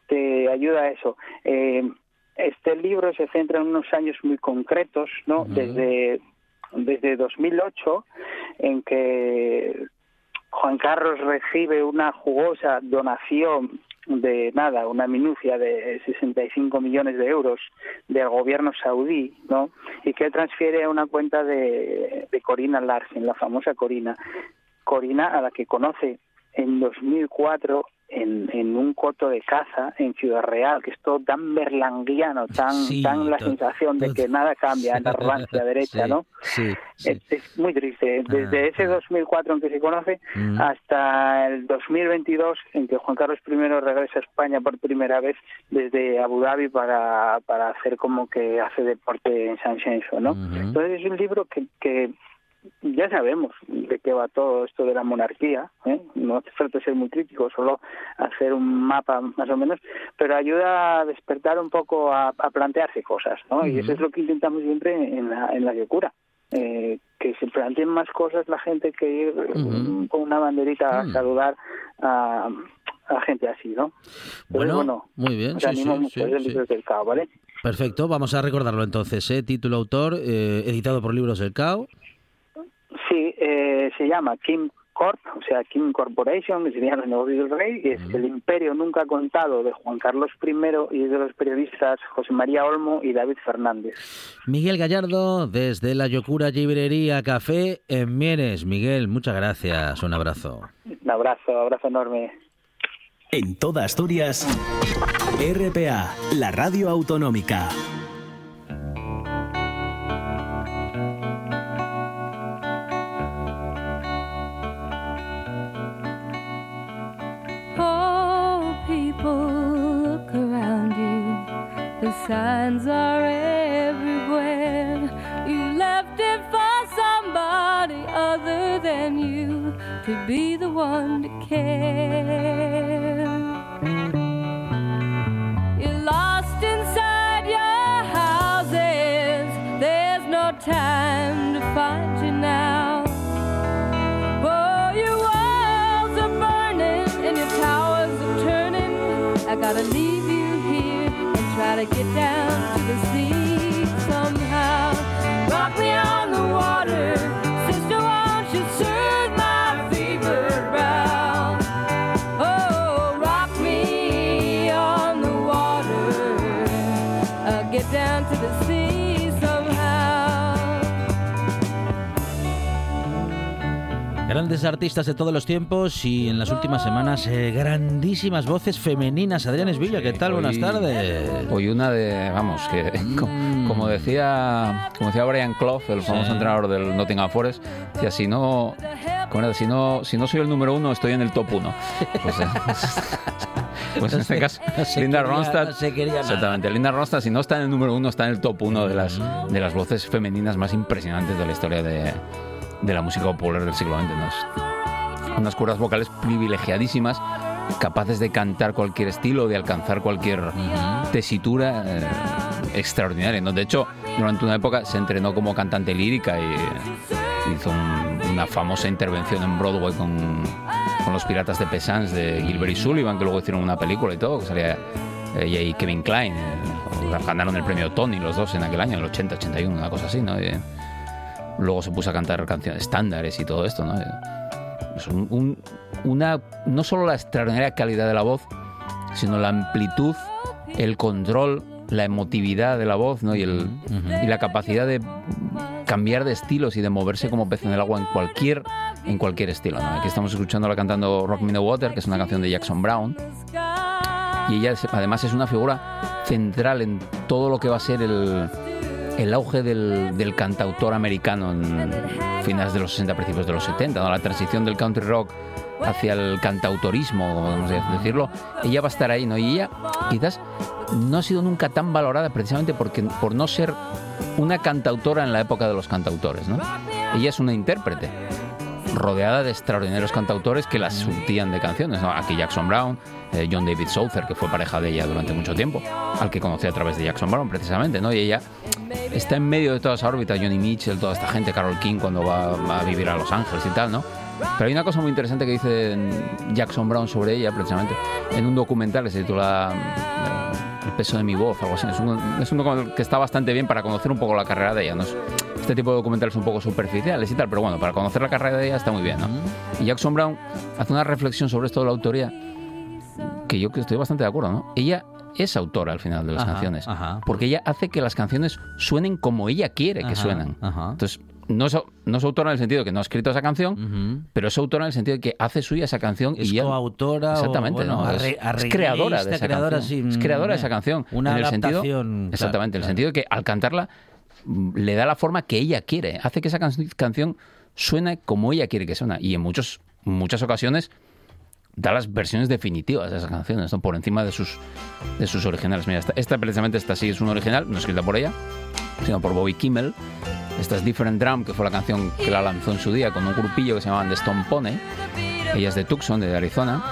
te ayuda a eso. Eh, este libro se centra en unos años muy concretos, ¿no? Desde desde 2008, en que Juan Carlos recibe una jugosa donación de nada, una minucia de 65 millones de euros del gobierno saudí, ¿no? Y que él transfiere a una cuenta de, de Corina Larsen, la famosa Corina. Corina, a la que conoce en 2004 en, en, un coto de caza en Ciudad Real, que es todo tan berlanguiano, tan, tan la sensación de que nada cambia en la rancia (laughs) derecha, ¿no? es, muy triste. Desde ah, ese 2004 en que se conoce mm. hasta el 2022 en que Juan Carlos I regresa a España por primera vez desde Abu Dhabi para, para hacer como que hace deporte en San Censo, ¿no? Entonces es un libro que, que ya sabemos de qué va todo esto de la monarquía, ¿eh? no hace falta ser muy crítico, solo hacer un mapa más o menos, pero ayuda a despertar un poco a, plantearse cosas, ¿no? Y eso es lo que intentamos siempre en la, en la Yocura. Eh, que se planteen más cosas la gente que ir con una banderita a saludar a, a gente así, ¿no? bueno, muy bien. sí, sí, mucho, del CAO, ¿vale? Perfecto, vamos a recordarlo entonces. ¿eh? Título autor, eh, editado por Libros del CAO. Sí, eh, se llama Kim Corp, o sea, Kim Corporation, que sería el negocios del rey, y es el imperio nunca contado de Juan Carlos I y de los periodistas José María Olmo y David Fernández. Miguel Gallardo, desde la Yocura Librería Café en Mieres. Miguel, muchas gracias. Un abrazo. Un abrazo, abrazo enorme. En toda Asturias, RPA, la radio autonómica. Signs are everywhere. You left it for somebody other than you to be the one to care. You're lost inside your houses, there's no time to find you now. Oh, your walls are burning and your towers are turning. I gotta leave Grandes artistas de todos los tiempos y en las últimas semanas eh, grandísimas voces femeninas. Adrián Esvilla, ¿qué tal? Buenas tardes. Hoy una de, vamos, que (laughs) Mm. como decía, como decía Brian Clough, el famoso entrenador del Nottingham Forest, decía si no, ¿cómo era? si no, si no soy el número uno, estoy en el top uno. Pues, eh, (laughs) pues en este caso, No se Linda quería- Ronstadt, no se quería exactamente, Linda Ronstadt, si no está en el número uno, está en el top uno de las de las voces femeninas más impresionantes de la historia de, de la música popular del siglo XX. unas cuerdas vocales privilegiadísimas, capaces de cantar cualquier estilo, de alcanzar cualquier tesitura eh, extraordinaria. ¿no? De hecho, durante una época se entrenó como cantante lírica y hizo un- una famosa intervención en Broadway con, con los Piratas de Pesans de Gilbert y Sullivan, que luego hicieron una película y todo, que salía ella y Kevin Klein. eh, ganaron el premio Tony los dos en aquel año, en el 80, 81, una cosa así, ¿no? Y luego se puso a cantar canciones estándares y todo esto, ¿no? Es un- un- una, no solo la extraordinaria calidad de la voz, sino la amplitud, el control, la emotividad de la voz ¿no? y, el, y la capacidad de cambiar de estilos y de moverse como pez en el agua en cualquier, en cualquier estilo. ¿no? Aquí estamos escuchándola cantando Rock Me the Water, que es una canción de Jackson Brown. Y ella es- además es una figura central en todo lo que va a ser el, el auge del, cantautor americano en finales de los 60, principios de los 70, ¿no? la transición del country rock hacia el cantautorismo, como podemos decirlo, ella va a estar ahí, ¿no? Y ella quizás no ha sido nunca tan valorada precisamente porque, por no ser una cantautora en la época de los cantautores, ¿no? Ella es una intérprete rodeada de extraordinarios cantautores que la surtían de canciones. ¿no? Aquí Jackson Brown, eh, John David Souther, que fue pareja de ella durante mucho tiempo, al que conocí a través de Jackson Brown precisamente, ¿no? Y ella está en medio de toda esa órbita, Johnny Mitchell, toda esta gente, Carol King cuando va, a vivir a Los Ángeles y tal, ¿no? Pero hay una cosa muy interesante que dice Jackson Brown sobre ella, precisamente, en un documental que se titula eh, El peso de mi voz, algo así. Es un, es que está bastante bien para conocer un poco la carrera de ella. Este tipo de documentales un poco superficiales y tal, pero bueno, para conocer la carrera de ella está muy bien. ¿no? Y Jackson Brown hace una reflexión sobre esto de la autoría que yo estoy bastante de acuerdo. ¿no? Ella es autora al final de las Ajá, canciones, ajá. porque ella hace que las canciones suenen como ella quiere que Ajá, suenan. ajá. Entonces, no es, no es autora en el sentido de que no ha escrito esa canción, pero es autora en el sentido de que hace suya esa canción Es y ya- coautora o, Exactamente, bueno, ¿no? Es- creadora de esa creadora, canción. es creadora de mm, esa canción. una en el sentido, adaptación, claro, exactamente, en el claro. sentido de que al cantarla mm, le da la forma que ella quiere, hace que esa can- canción suene como ella quiere que suene. Y en muchos, muchas ocasiones da las versiones definitivas de esas canciones, ¿no? por encima de sus, de sus originales. Mira, esta, esta precisamente esta sí es una original, no escrita por ella, sino por Bobby Kimmel. Esta es Different Drum, que fue la canción que la lanzó en su día con un grupillo que se llamaban The Stone Pony. Ella es de Tucson, de Arizona.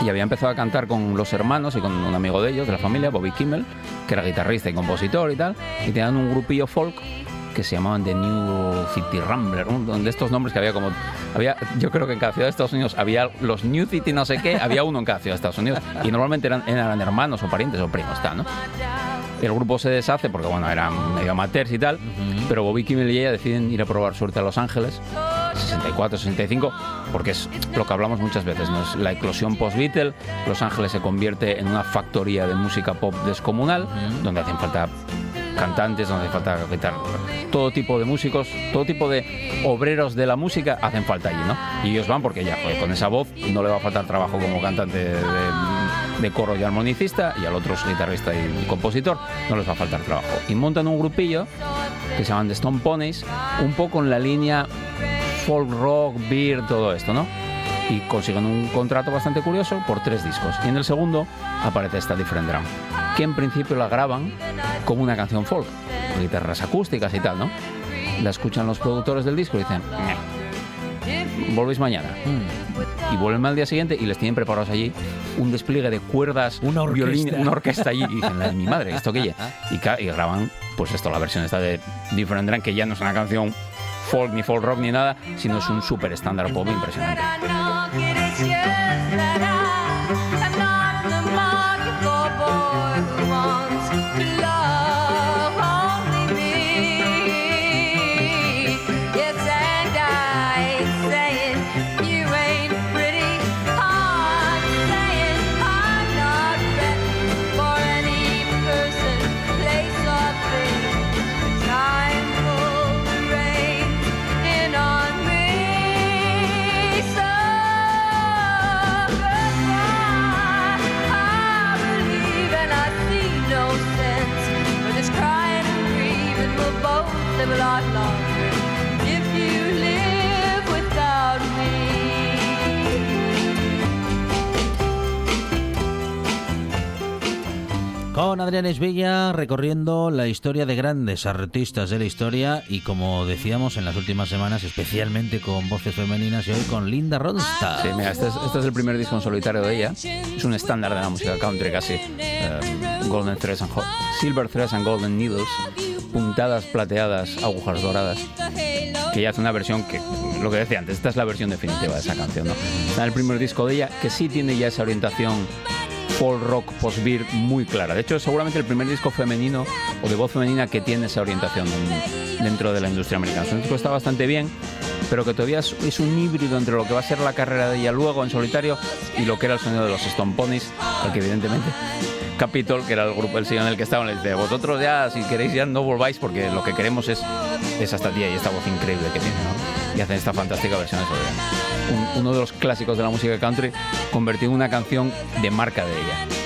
Y había empezado a cantar con los hermanos y con un amigo de ellos, de la familia, Bobby Kimmel, que era guitarrista y compositor y tal. Y tenían un grupillo folk que se llamaban The New City Rambler, un- de estos nombres que había como... había Yo creo que en cada ciudad de Estados Unidos había los New City no sé qué, había uno en cada ciudad de Estados Unidos. Y normalmente eran, eran hermanos o parientes o primos, tal, ¿no? El grupo se deshace porque, bueno, eran medio amateurs y tal, pero Bobby Kimmel y ella deciden ir a probar suerte a Los Ángeles, 64, 65, porque es lo que hablamos muchas veces, ¿no? Es la eclosión post-Beatle, Los Ángeles se convierte en una factoría de música pop descomunal, donde hacen falta cantantes, donde hace falta guitar- todo tipo de músicos, todo tipo de obreros de la música hacen falta allí, ¿no? Y ellos van porque ya, joder, con esa voz no le va a faltar trabajo como cantante de, de coro y armonicista, y al otro guitarrista y compositor, no les va a faltar trabajo. Y montan un grupillo que se llaman The Stone Ponies, un poco en la línea folk rock, beer, todo esto, ¿no? Y consiguen un contrato bastante curioso por tres discos. Y en el segundo aparece esta Different Drum, que en principio la graban como una canción folk, con guitarras acústicas y tal, ¿no? La escuchan los productores del disco y dicen, "Meh, volvéis mañana. Y vuelven al día siguiente y les tienen preparados allí un despliegue de cuerdas, Una orquesta. violín, una orquesta allí. Y dicen, la de mi madre, esto que ella. Y, graban, pues esto, la versión esta de Different Drum, que ya no es una canción folk ni folk rock ni nada, sino es un super estándar pop impresionante. Con Adrián Esvilla recorriendo la historia de grandes artistas de la historia y como decíamos en las últimas semanas, especialmente con voces femeninas y hoy con Linda Ronstadt. Sí, mira, este es, este es el primer disco en solitario de ella. Es un estándar de la música country casi. Eh, golden Threads and Silver Threads and Golden Needles. Puntadas plateadas, agujas doradas. Que ella hace una versión que, lo que decía antes, esta es la versión definitiva de esa canción, ¿no? El primer disco de ella, que sí tiene ya esa orientación folk rock post-beer muy clara. De hecho, es seguramente el primer disco femenino o de voz femenina que tiene esa orientación en- dentro de la industria americana. Es un disco está bastante bien, pero que todavía es, un híbrido entre lo que va a ser la carrera de ella luego en solitario y lo que era el sonido de los Stone Ponies, al que evidentemente Capitol, que era el grupo, el sello en el que estaban, le dice, vosotros ya, si queréis ya no volváis porque lo que queremos es, es esta tía y esta voz increíble que tiene. Y hacen esta fantástica versión de eso. Un- uno de los clásicos de la música country convertido en una canción de marca de ella.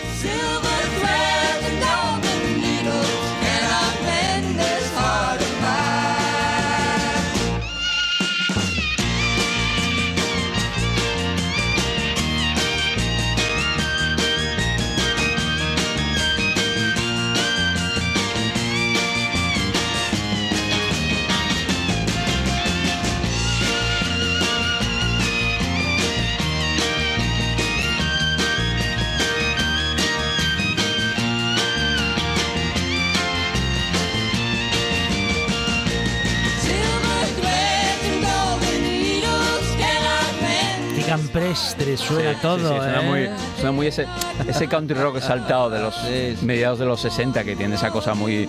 Qué campestre suena Sí, todo, sí, sí, suena, ¿eh? muy, suena muy ese, ese country rock saltado de los mediados de los 60 que tiene esa cosa muy,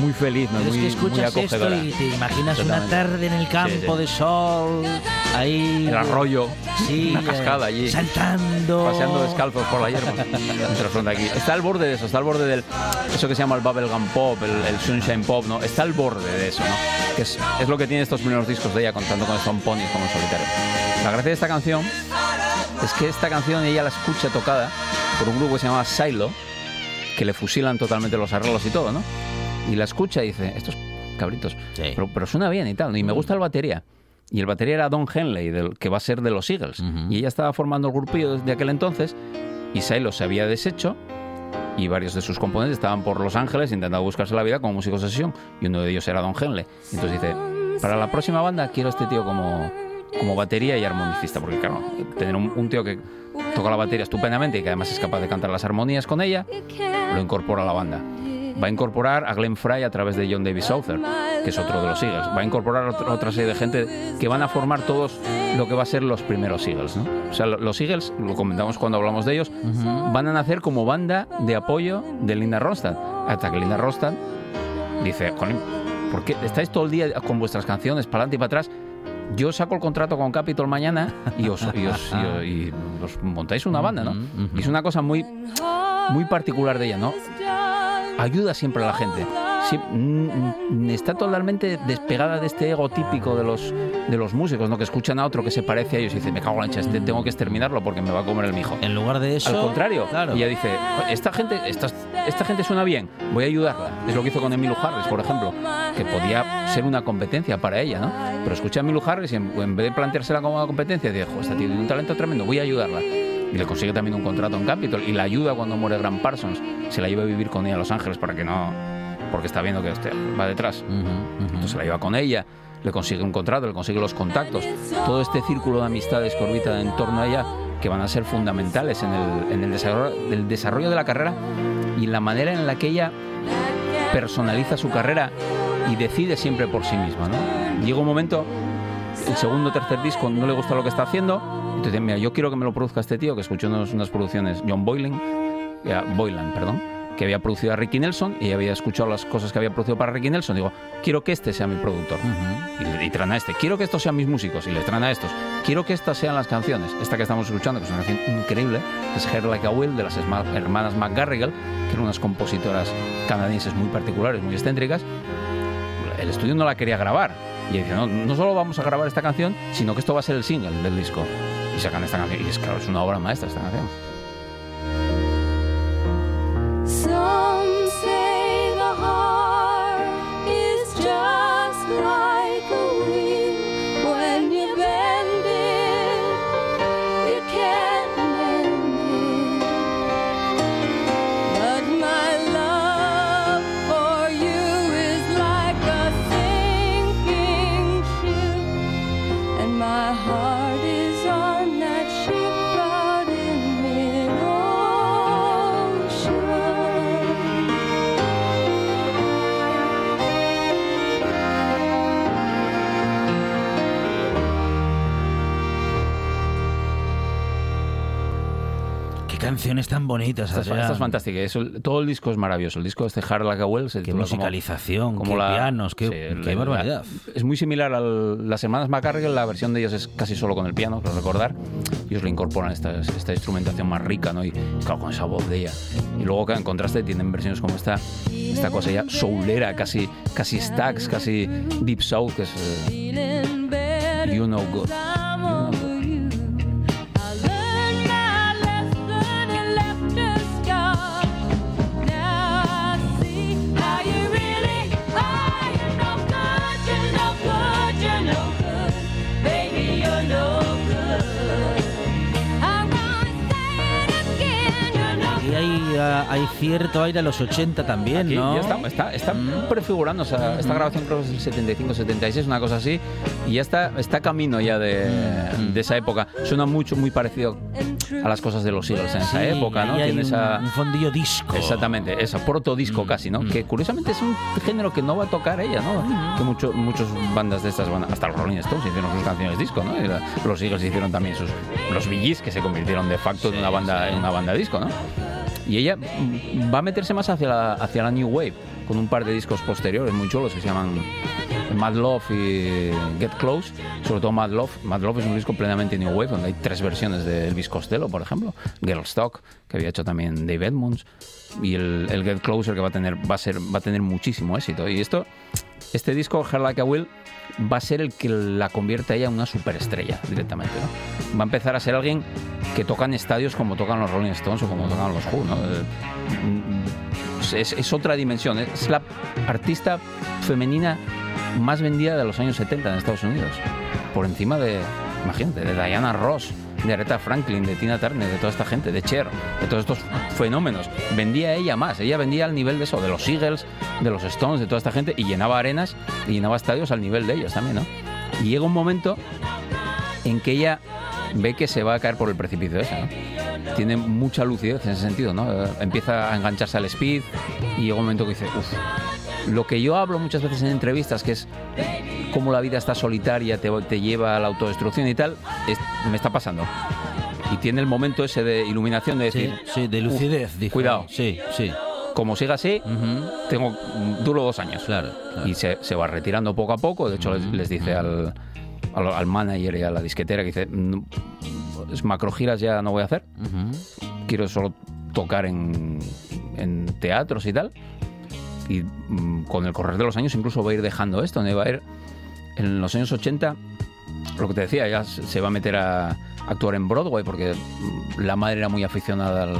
muy feliz, ¿no? Muy, es que muy escuchas esto acogedora. y te imaginas una tarde en el campo Sí, sí. de sol, ahí... El arroyo, Sí, una cascada eh, allí. Saltando. Paseando descalzos por la hierba. Aquí. Está al borde de eso, está al borde del. Eso que se llama el bubblegum pop, el, el sunshine pop, ¿no? Está al borde de eso, ¿no? Que es, es lo que tiene estos primeros discos de ella, contando con Stone Ponies como solitario. La gracia de esta canción es que esta canción ella la escucha tocada por un grupo que se llama Silo, que le fusilan totalmente los arreglos y todo, ¿no? Y la escucha y dice, estos cabritos, pero, pero suena bien y tal, y me gusta el batería. Y el batería era Don Henley, del, que va a ser de los Eagles. Y ella estaba formando el grupillo desde aquel entonces, y Silo se había deshecho, y varios de sus componentes estaban por Los Ángeles intentando buscarse la vida como músicos de sesión, y uno de ellos era Don Henley. Y entonces dice, para la próxima banda quiero a este tío como, como batería y armonicista, porque claro, tener un, un tío que toca la batería estupendamente y que además es capaz de cantar las armonías con ella, lo incorpora a la banda. Va a incorporar a Glenn Fry a través de John David Souther, que es otro de los Eagles. Va a incorporar otra, otra serie de gente que van a formar todos lo que va a ser los primeros Eagles. ¿no? O sea, lo- los Eagles, lo comentamos cuando hablamos de ellos, van a nacer como banda de apoyo de Linda Ronstadt. Hasta que Linda Ronstadt dice, "Jolín, ¿por qué estáis todo el día con vuestras canciones para adelante y para atrás? Yo saco el contrato con Capitol mañana y os, y os- y os- y os montáis una banda, ¿no? Y es una cosa muy, muy particular de ella, ¿no? Ayuda siempre a la gente. Sí, mm, mm, está totalmente despegada de este ego típico de los, de los músicos, ¿no? Que escuchan a otro que se parece a ellos y dicen, me cago en la leche, este tengo que exterminarlo porque me va a comer el mijo. En lugar de eso... Al contrario, claro. ella dice, esta gente, esta, esta gente suena bien, voy a ayudarla. Es lo que hizo con Emmylou Harris, por ejemplo, que podía ser una competencia para ella, ¿no? Pero escucha a Emmylou Harris y en, en vez de planteársela como una competencia, dice, "Jo, esta tiene un talento tremendo, voy a ayudarla. Y le consigue también un contrato en Capitol y la ayuda cuando muere Grant Parsons. Se la lleva a vivir con ella a Los Ángeles para que no... Porque está viendo que este va detrás. Entonces se la lleva con ella, le consigue un contrato, le consigue los contactos. Todo este círculo de amistades que orbita en torno a ella que van a ser fundamentales en el, en el desarrollo, el desarrollo de la carrera y la manera en la que ella personaliza su carrera y decide siempre por sí misma. ¿no? Llega un momento, el segundo o tercer disco no le gusta lo que está haciendo, entonces mira, yo quiero que me lo produzca este tío, que escuchó unas, unas producciones, John Boylan, Boylan, perdón, que había producido a Ricky Nelson y había escuchado las cosas que había producido para Ricky Nelson. Digo, quiero que este sea mi productor. y, y traen a este. Quiero que estos sean mis músicos y le traen a estos. Quiero que estas sean las canciones. Esta que estamos escuchando, que es una canción increíble, es Hair Like a Will de las hermanas McGarrigle, que eran unas compositoras canadienses muy particulares, muy excéntricas. El estudio no la quería grabar. Y dice, no, no solo vamos a grabar esta canción, sino que esto va a ser el single del disco. Y sacan esta canción. Y es claro, es una obra maestra esta canción. Some say the heart is just like canciones tan bonitas. Esta, es- esta es fantástica. Eso- todo el disco es maravilloso. El disco de este Hard Like a Well se Qué titula como- musicalización, qué pianos, qué- Sí, qué barbaridad. es muy similar a las hermanas McCarrigan. La versión de ellos es casi solo con el piano, creo recordar. Ellos le incorporan esta, esta instrumentación más rica, ¿no? Y claro, con esa voz de ella. Y luego, en contraste, tienen versiones como esta, esta cosa ya soulera, casi, casi stacks, casi deep soul, que es eh, You Know Good. Hay, cierto aire a los 80 también, Aquí ¿no? ya está, está, está prefigurando, o sea, esta grabación creo que es el 75-76, una cosa así, y ya está, está camino ya de, de esa época. Suena mucho, muy parecido a las cosas de los Eagles en esa Sí, época, ¿no? Tiene un- esa... un fondillo disco. Exactamente, esa protodisco casi, ¿no? Que curiosamente es un género que no va a tocar ella, ¿no? Que mucho, muchos bandas de estas van, hasta los Rolling Stones hicieron sus canciones disco, ¿no? Los Eagles hicieron también sus los Gees, que se convirtieron de facto en una banda en una banda disco, ¿no? Y ella va a meterse más hacia la, hacia la New Wave, con un par de discos posteriores muy chulos que se llaman Mad Love y Get Close, sobre todo Mad Love. Mad Love es un disco plenamente New Wave, donde hay tres versiones de Elvis Costello, por ejemplo, Girl Stock, que había hecho también Dave Edmunds, y el, el Get Closer, que va a tener, va a ser, va a tener muchísimo éxito. Y esto, este disco, Her Like a Will, va a ser el que la convierta a ella en una superestrella directamente. ¿no? Va a empezar a ser alguien que toca en estadios como tocan los Rolling Stones o como tocan los Who. ¿no? Es, es otra dimensión. Es la artista femenina más vendida de los años 70 en Estados Unidos. Por encima de, imagínate, de Diana Ross, de Aretha Franklin, de Tina Turner, de toda esta gente, de Cher, de todos estos fenómenos. Vendía ella más, ella vendía al nivel de eso, de los Eagles, de los Stones, de toda esta gente, y llenaba arenas y llenaba estadios al nivel de ellos también, ¿no? Y llega un momento en que ella ve que se va a caer por el precipicio ese, ¿no? Tiene mucha lucidez en ese sentido, ¿no? Empieza a engancharse al speed y llega un momento que dice, uff, lo que yo hablo muchas veces en entrevistas, que es cómo la vida está solitaria, te, te lleva a la autodestrucción y tal, es- me está pasando. Y tiene el momento ese de iluminación de decir, Sí, de lucidez, "Uf, dijo. cuidado, Sí, sí. como siga así, tengo duro dos años. Claro, Y se, se va retirando poco a poco. De hecho, les, les dice al, al, al manager y a la disquetera que dice, "No, pues, macrogiras ya no voy a hacer. Quiero solo tocar en, en teatros y tal. Y mm, con el correr de los años incluso va a ir dejando esto. ¿no? Va a ir en los años 80, lo que te decía, ya se se va a meter a actuar en Broadway porque mm, la madre era muy aficionada al,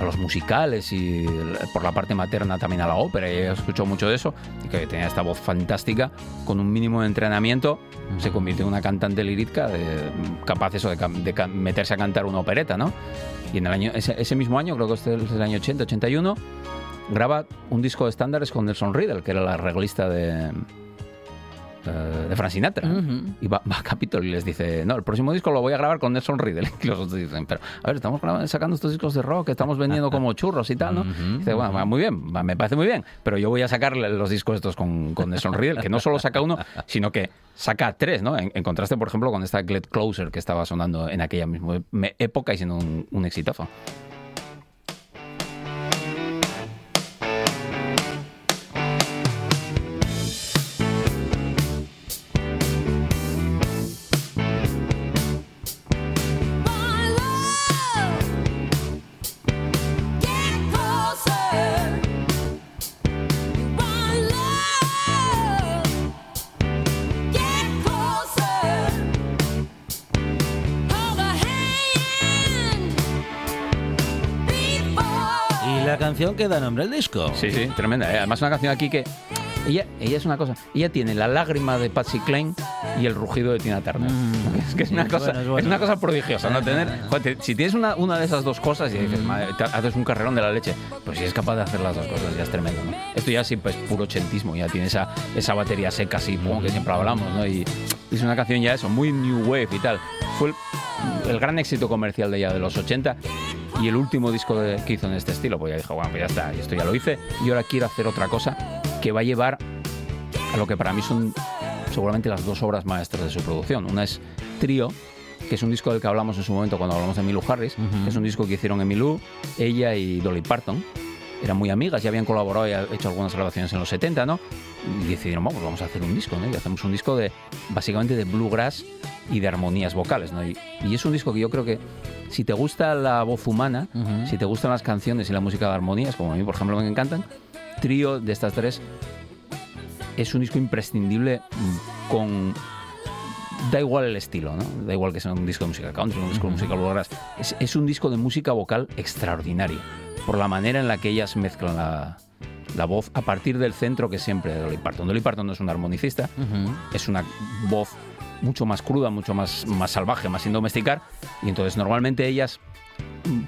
a los musicales y por la parte materna también a la ópera y ella escuchó mucho de eso y que tenía esta voz fantástica con un mínimo de entrenamiento se convirtió en una cantante lírica de, capaz eso de, meterse a cantar una opereta ¿no? y en el año ese, ese mismo año creo que este es el año 80 81 graba un disco de estándares con Nelson Riddle que era la arreglista de eh, de Frank Sinatra. Y va, va a Capitol y les dice no el próximo disco lo voy a grabar con Nelson Riddle (laughs) y los otros dicen pero a ver estamos sacando estos discos de rock estamos vendiendo como churros y tal ¿no? Y dice bueno va muy bien va, me parece muy bien pero yo voy a sacar los discos estos con, con Nelson Riddle que no solo saca uno (laughs) sino que saca tres ¿no? en, en contraste por ejemplo con esta Get Closer que estaba sonando en aquella misma época y siendo un, un exitazo que da nombre al disco. Sí, sí, tremenda. ¿eh? Además, una canción aquí que. Ella, ella es una cosa. Ella tiene la lágrima de Patsy Cline y el rugido de Tina Turner. Es que es una, es cosa, bueno, es bueno. es una cosa prodigiosa. ¿no? Tener, joder, si tienes una, una de esas dos cosas y dices, "Madre, te haces un carrerón de la leche, pues si es capaz de hacer las dos cosas, ya es tremendo. ¿no? Esto ya sí, pues puro ochentismo. Ya tiene esa, esa batería seca, así, pum, que siempre hablamos. ¿no? Y es una canción ya eso, muy new wave y tal. Fue el, el gran éxito comercial de ella de los 80 y el último disco de- que hizo en este estilo. Pues ya dijo, bueno, pues ya está, esto ya lo hice y ahora quiero hacer otra cosa que va a llevar a lo que para mí son seguramente las dos obras maestras de su producción. Una es Trío, que es un disco del que hablamos en su momento cuando hablamos de Milu Harris, que es un disco que hicieron Emilú, ella y Dolly Parton. Eran muy amigas, ya habían colaborado y hecho algunas grabaciones en los 70, ¿no? Y decidieron, vamos, vamos a hacer un disco, ¿no? Y hacemos un disco de, básicamente, de bluegrass y de armonías vocales, ¿no? Y, y es un disco que yo creo que si te gusta la voz humana, si te gustan las canciones y la música de armonías, como a mí, por ejemplo, me encantan, trío de estas tres es un disco imprescindible mm, con da igual el estilo, ¿no? Da igual que sea un disco de música country, un disco de música bluegrass. Es, es, un disco de música vocal extraordinario, por la manera en la que ellas mezclan la, la voz a partir del centro que siempre de Dolly Parton. Dolly Parton no es un armonicista, es una voz mucho más cruda, mucho más, más salvaje, más sin domesticar, y entonces normalmente ellas,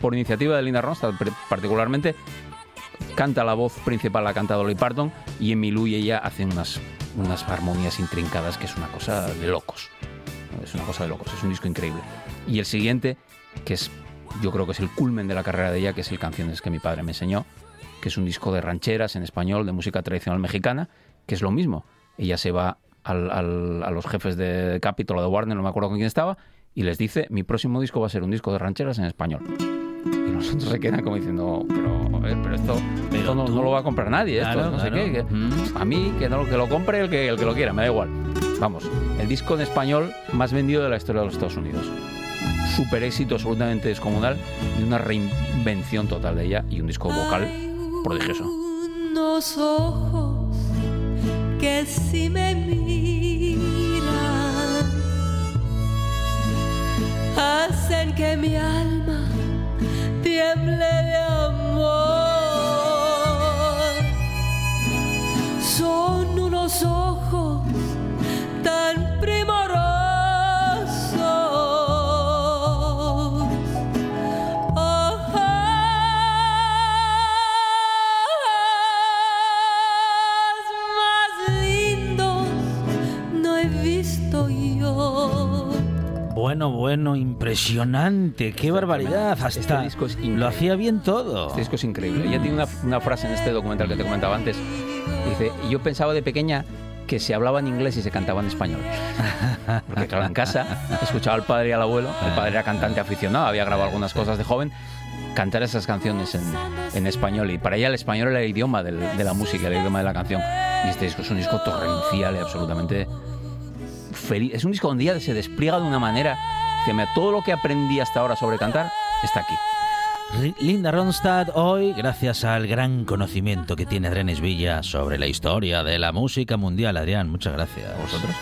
por iniciativa de Linda Ronstadt particularmente, canta la voz principal, la canta Dolly Parton, y Emilú y ella hacen unas, unas armonías intrincadas que es una cosa de locos. Es una cosa de locos, es un disco increíble. Y el siguiente, que es, yo creo que es el culmen de la carrera de ella, que es el Canciones que mi padre me enseñó, que es un disco de rancheras en español, de música tradicional mexicana, que es lo mismo. Ella se va al, al, a los jefes de Capitol de Warner, no me acuerdo con quién estaba, y les dice, mi próximo disco va a ser un disco de rancheras en español. Y nosotros se quedan como diciendo, pero, pero esto, Pero esto no, no lo va a comprar nadie, esto Claro, no sé claro. qué. que- A mí, que, no, que lo compre el que, el que lo quiera, me da igual. Vamos, el disco en español más vendido de la historia de los Estados Unidos. Super éxito absolutamente descomunal y una reinvención total de ella y un disco vocal prodigioso. unos ojos que si me miran hacen que mi alma tiemble de amor. Son unos ojos tan primorosos. Bueno, bueno, impresionante, qué barbaridad. Hasta lo hacía bien todo. Este disco es increíble. Ella tiene una, una frase en este documental que te comentaba antes. Dice, yo pensaba de pequeña que se hablaba en inglés y se cantaba en español. (laughs) Porque claro, en casa escuchaba al padre y al abuelo. El padre era cantante aficionado, había grabado algunas cosas de joven. Cantar esas canciones en, en español. Y para ella el español era el idioma del- de la música, el idioma de la canción. Y este disco es un disco torrencial y absolutamente feliz. Es un disco donde ella se despliega de una manera. Dice, "Mira, todo lo que aprendí hasta ahora sobre cantar está aquí. Linda Ronstadt hoy, gracias al gran conocimiento que tiene Adrián Villa sobre la historia de la música mundial. Adrián, muchas gracias. ¿Vosotros?